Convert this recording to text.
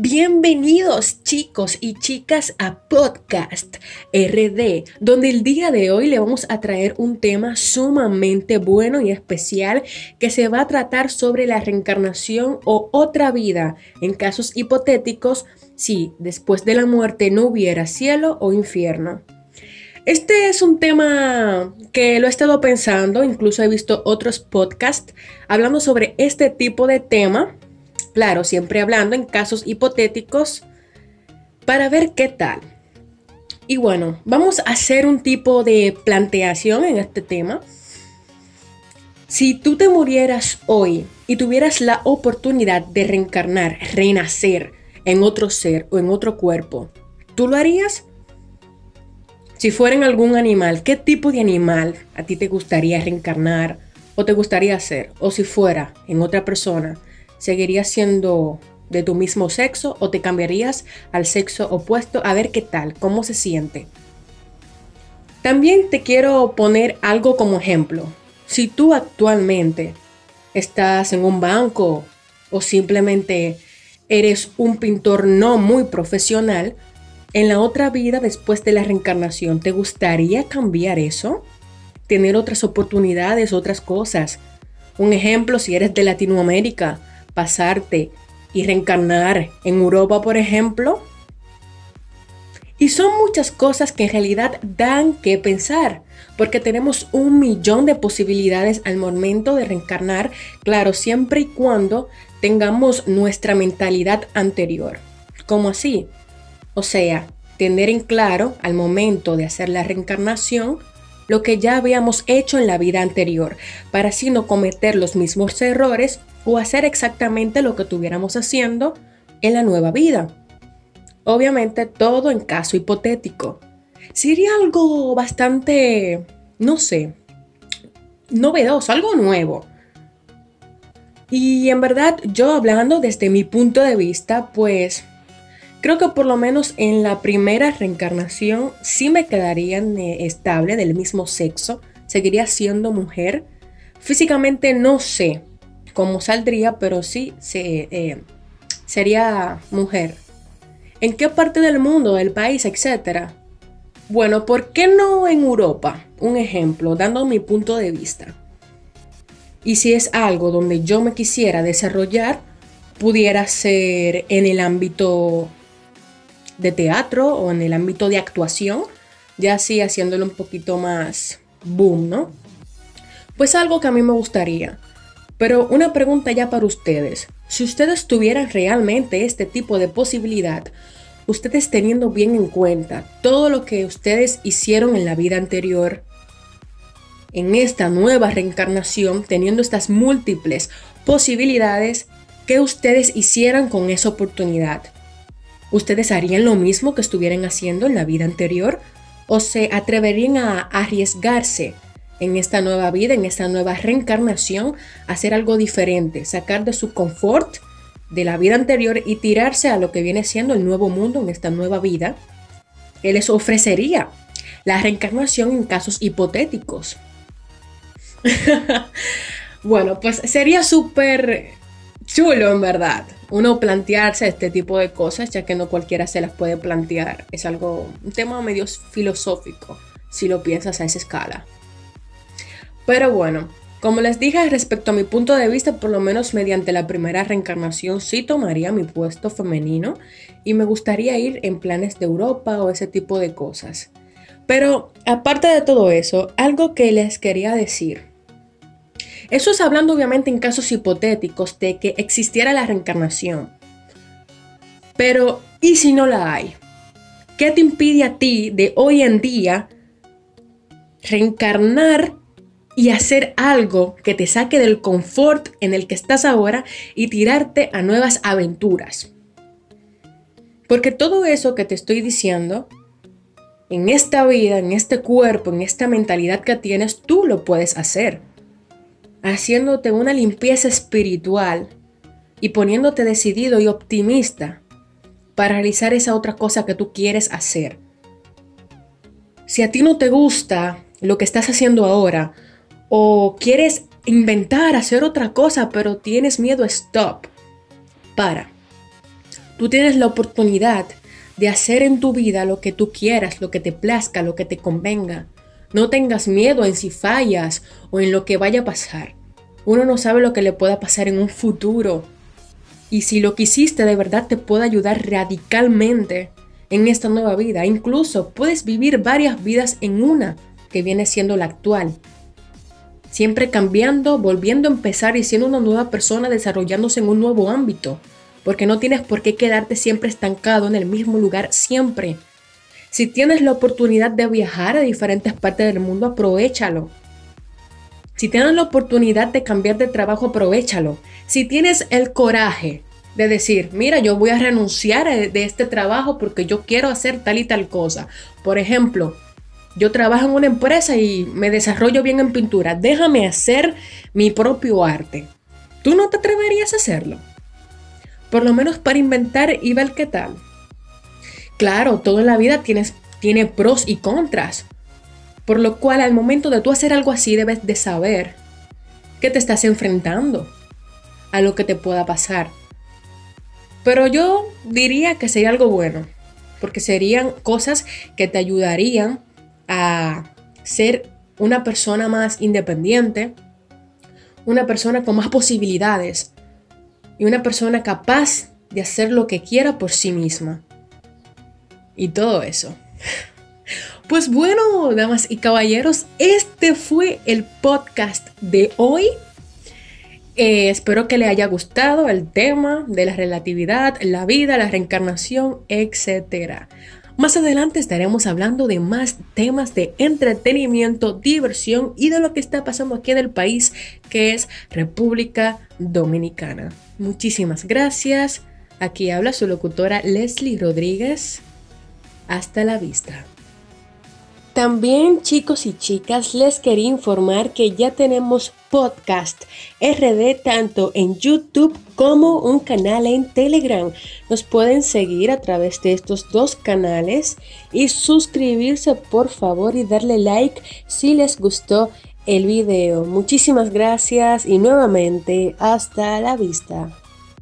Bienvenidos chicos y chicas a Podcast RD, donde el día de hoy le vamos a traer un tema sumamente bueno y especial que se va a tratar sobre la reencarnación o otra vida en casos hipotéticos si después de la muerte no hubiera cielo o infierno. Este es un tema que lo he estado pensando, incluso he visto otros podcasts hablando sobre este tipo de tema Claro, siempre hablando en casos hipotéticos para ver qué tal. Y bueno, vamos a hacer un tipo de planteación en este tema. Si tú te murieras hoy y tuvieras la oportunidad de reencarnar, renacer en otro ser o en otro cuerpo, ¿tú lo harías? Si fuera en algún animal, ¿qué tipo de animal a ti te gustaría reencarnar o te gustaría ser? O si fuera en otra persona, ¿Seguirías siendo de tu mismo sexo o te cambiarías al sexo opuesto a ver qué tal, cómo se siente? También te quiero poner algo como ejemplo. Si tú actualmente estás en un banco o simplemente eres un pintor no muy profesional, en la otra vida después de la reencarnación, ¿te gustaría cambiar eso? Tener otras oportunidades, otras cosas. Un ejemplo, si eres de Latinoamérica, pasarte y reencarnar en Europa, por ejemplo. Y son muchas cosas que en realidad dan que pensar, porque tenemos un millón de posibilidades al momento de reencarnar, claro, siempre y cuando tengamos nuestra mentalidad anterior. ¿Cómo así? O sea, tener en claro al momento de hacer la reencarnación lo que ya habíamos hecho en la vida anterior, para así no cometer los mismos errores o hacer exactamente lo que estuviéramos haciendo en la nueva vida. Obviamente todo en caso hipotético. Sería algo bastante, no sé, novedoso, algo nuevo. Y en verdad yo hablando desde mi punto de vista, pues creo que por lo menos en la primera reencarnación sí me quedaría estable del mismo sexo, seguiría siendo mujer. Físicamente no sé, cómo saldría, pero sí se, eh, sería mujer. ¿En qué parte del mundo, del país, etcétera? Bueno, ¿por qué no en Europa? Un ejemplo, dando mi punto de vista. Y si es algo donde yo me quisiera desarrollar, pudiera ser en el ámbito de teatro o en el ámbito de actuación, ya así haciéndolo un poquito más boom, ¿no? Pues algo que a mí me gustaría. Pero una pregunta ya para ustedes. Si ustedes tuvieran realmente este tipo de posibilidad, ustedes teniendo bien en cuenta todo lo que ustedes hicieron en la vida anterior, en esta nueva reencarnación, teniendo estas múltiples posibilidades, ¿qué ustedes hicieran con esa oportunidad? ¿Ustedes harían lo mismo que estuvieran haciendo en la vida anterior? ¿O se atreverían a arriesgarse en esta nueva vida, en esta nueva reencarnación, hacer algo diferente, sacar de su confort de la vida anterior y tirarse a lo que viene siendo el nuevo mundo en esta nueva vida, que les ofrecería la reencarnación en casos hipotéticos. bueno, pues sería súper chulo en verdad uno plantearse este tipo de cosas, ya que no cualquiera se las puede plantear. Es algo, un tema medio filosófico, si lo piensas a esa escala. Pero bueno, como les dije respecto a mi punto de vista, por lo menos mediante la primera reencarnación sí tomaría mi puesto femenino y me gustaría ir en planes de Europa o ese tipo de cosas. Pero aparte de todo eso, algo que les quería decir. Eso es hablando obviamente en casos hipotéticos de que existiera la reencarnación. Pero, ¿y si no la hay? ¿Qué te impide a ti de hoy en día reencarnar y hacer algo que te saque del confort en el que estás ahora y tirarte a nuevas aventuras. Porque todo eso que te estoy diciendo, en esta vida, en este cuerpo, en esta mentalidad que tienes, tú lo puedes hacer. Haciéndote una limpieza espiritual y poniéndote decidido y optimista para realizar esa otra cosa que tú quieres hacer. Si a ti no te gusta lo que estás haciendo ahora, o quieres inventar, hacer otra cosa, pero tienes miedo, stop. Para. Tú tienes la oportunidad de hacer en tu vida lo que tú quieras, lo que te plazca, lo que te convenga. No tengas miedo en si fallas o en lo que vaya a pasar. Uno no sabe lo que le pueda pasar en un futuro. Y si lo que hiciste de verdad te puede ayudar radicalmente en esta nueva vida, incluso puedes vivir varias vidas en una que viene siendo la actual. Siempre cambiando, volviendo a empezar y siendo una nueva persona desarrollándose en un nuevo ámbito. Porque no tienes por qué quedarte siempre estancado en el mismo lugar siempre. Si tienes la oportunidad de viajar a diferentes partes del mundo, aprovechalo. Si tienes la oportunidad de cambiar de trabajo, aprovechalo. Si tienes el coraje de decir, mira, yo voy a renunciar de este trabajo porque yo quiero hacer tal y tal cosa. Por ejemplo, yo trabajo en una empresa y me desarrollo bien en pintura. Déjame hacer mi propio arte. ¿Tú no te atreverías a hacerlo? Por lo menos para inventar y ver qué tal. Claro, todo en la vida tienes, tiene pros y contras. Por lo cual al momento de tú hacer algo así debes de saber que te estás enfrentando a lo que te pueda pasar. Pero yo diría que sería algo bueno, porque serían cosas que te ayudarían a ser una persona más independiente, una persona con más posibilidades y una persona capaz de hacer lo que quiera por sí misma. Y todo eso. Pues bueno, damas y caballeros, este fue el podcast de hoy. Eh, espero que le haya gustado el tema de la relatividad, la vida, la reencarnación, etc. Más adelante estaremos hablando de más temas de entretenimiento, diversión y de lo que está pasando aquí en el país, que es República Dominicana. Muchísimas gracias. Aquí habla su locutora Leslie Rodríguez. Hasta la vista. También chicos y chicas les quería informar que ya tenemos podcast RD tanto en YouTube como un canal en Telegram. Nos pueden seguir a través de estos dos canales y suscribirse por favor y darle like si les gustó el video. Muchísimas gracias y nuevamente hasta la vista.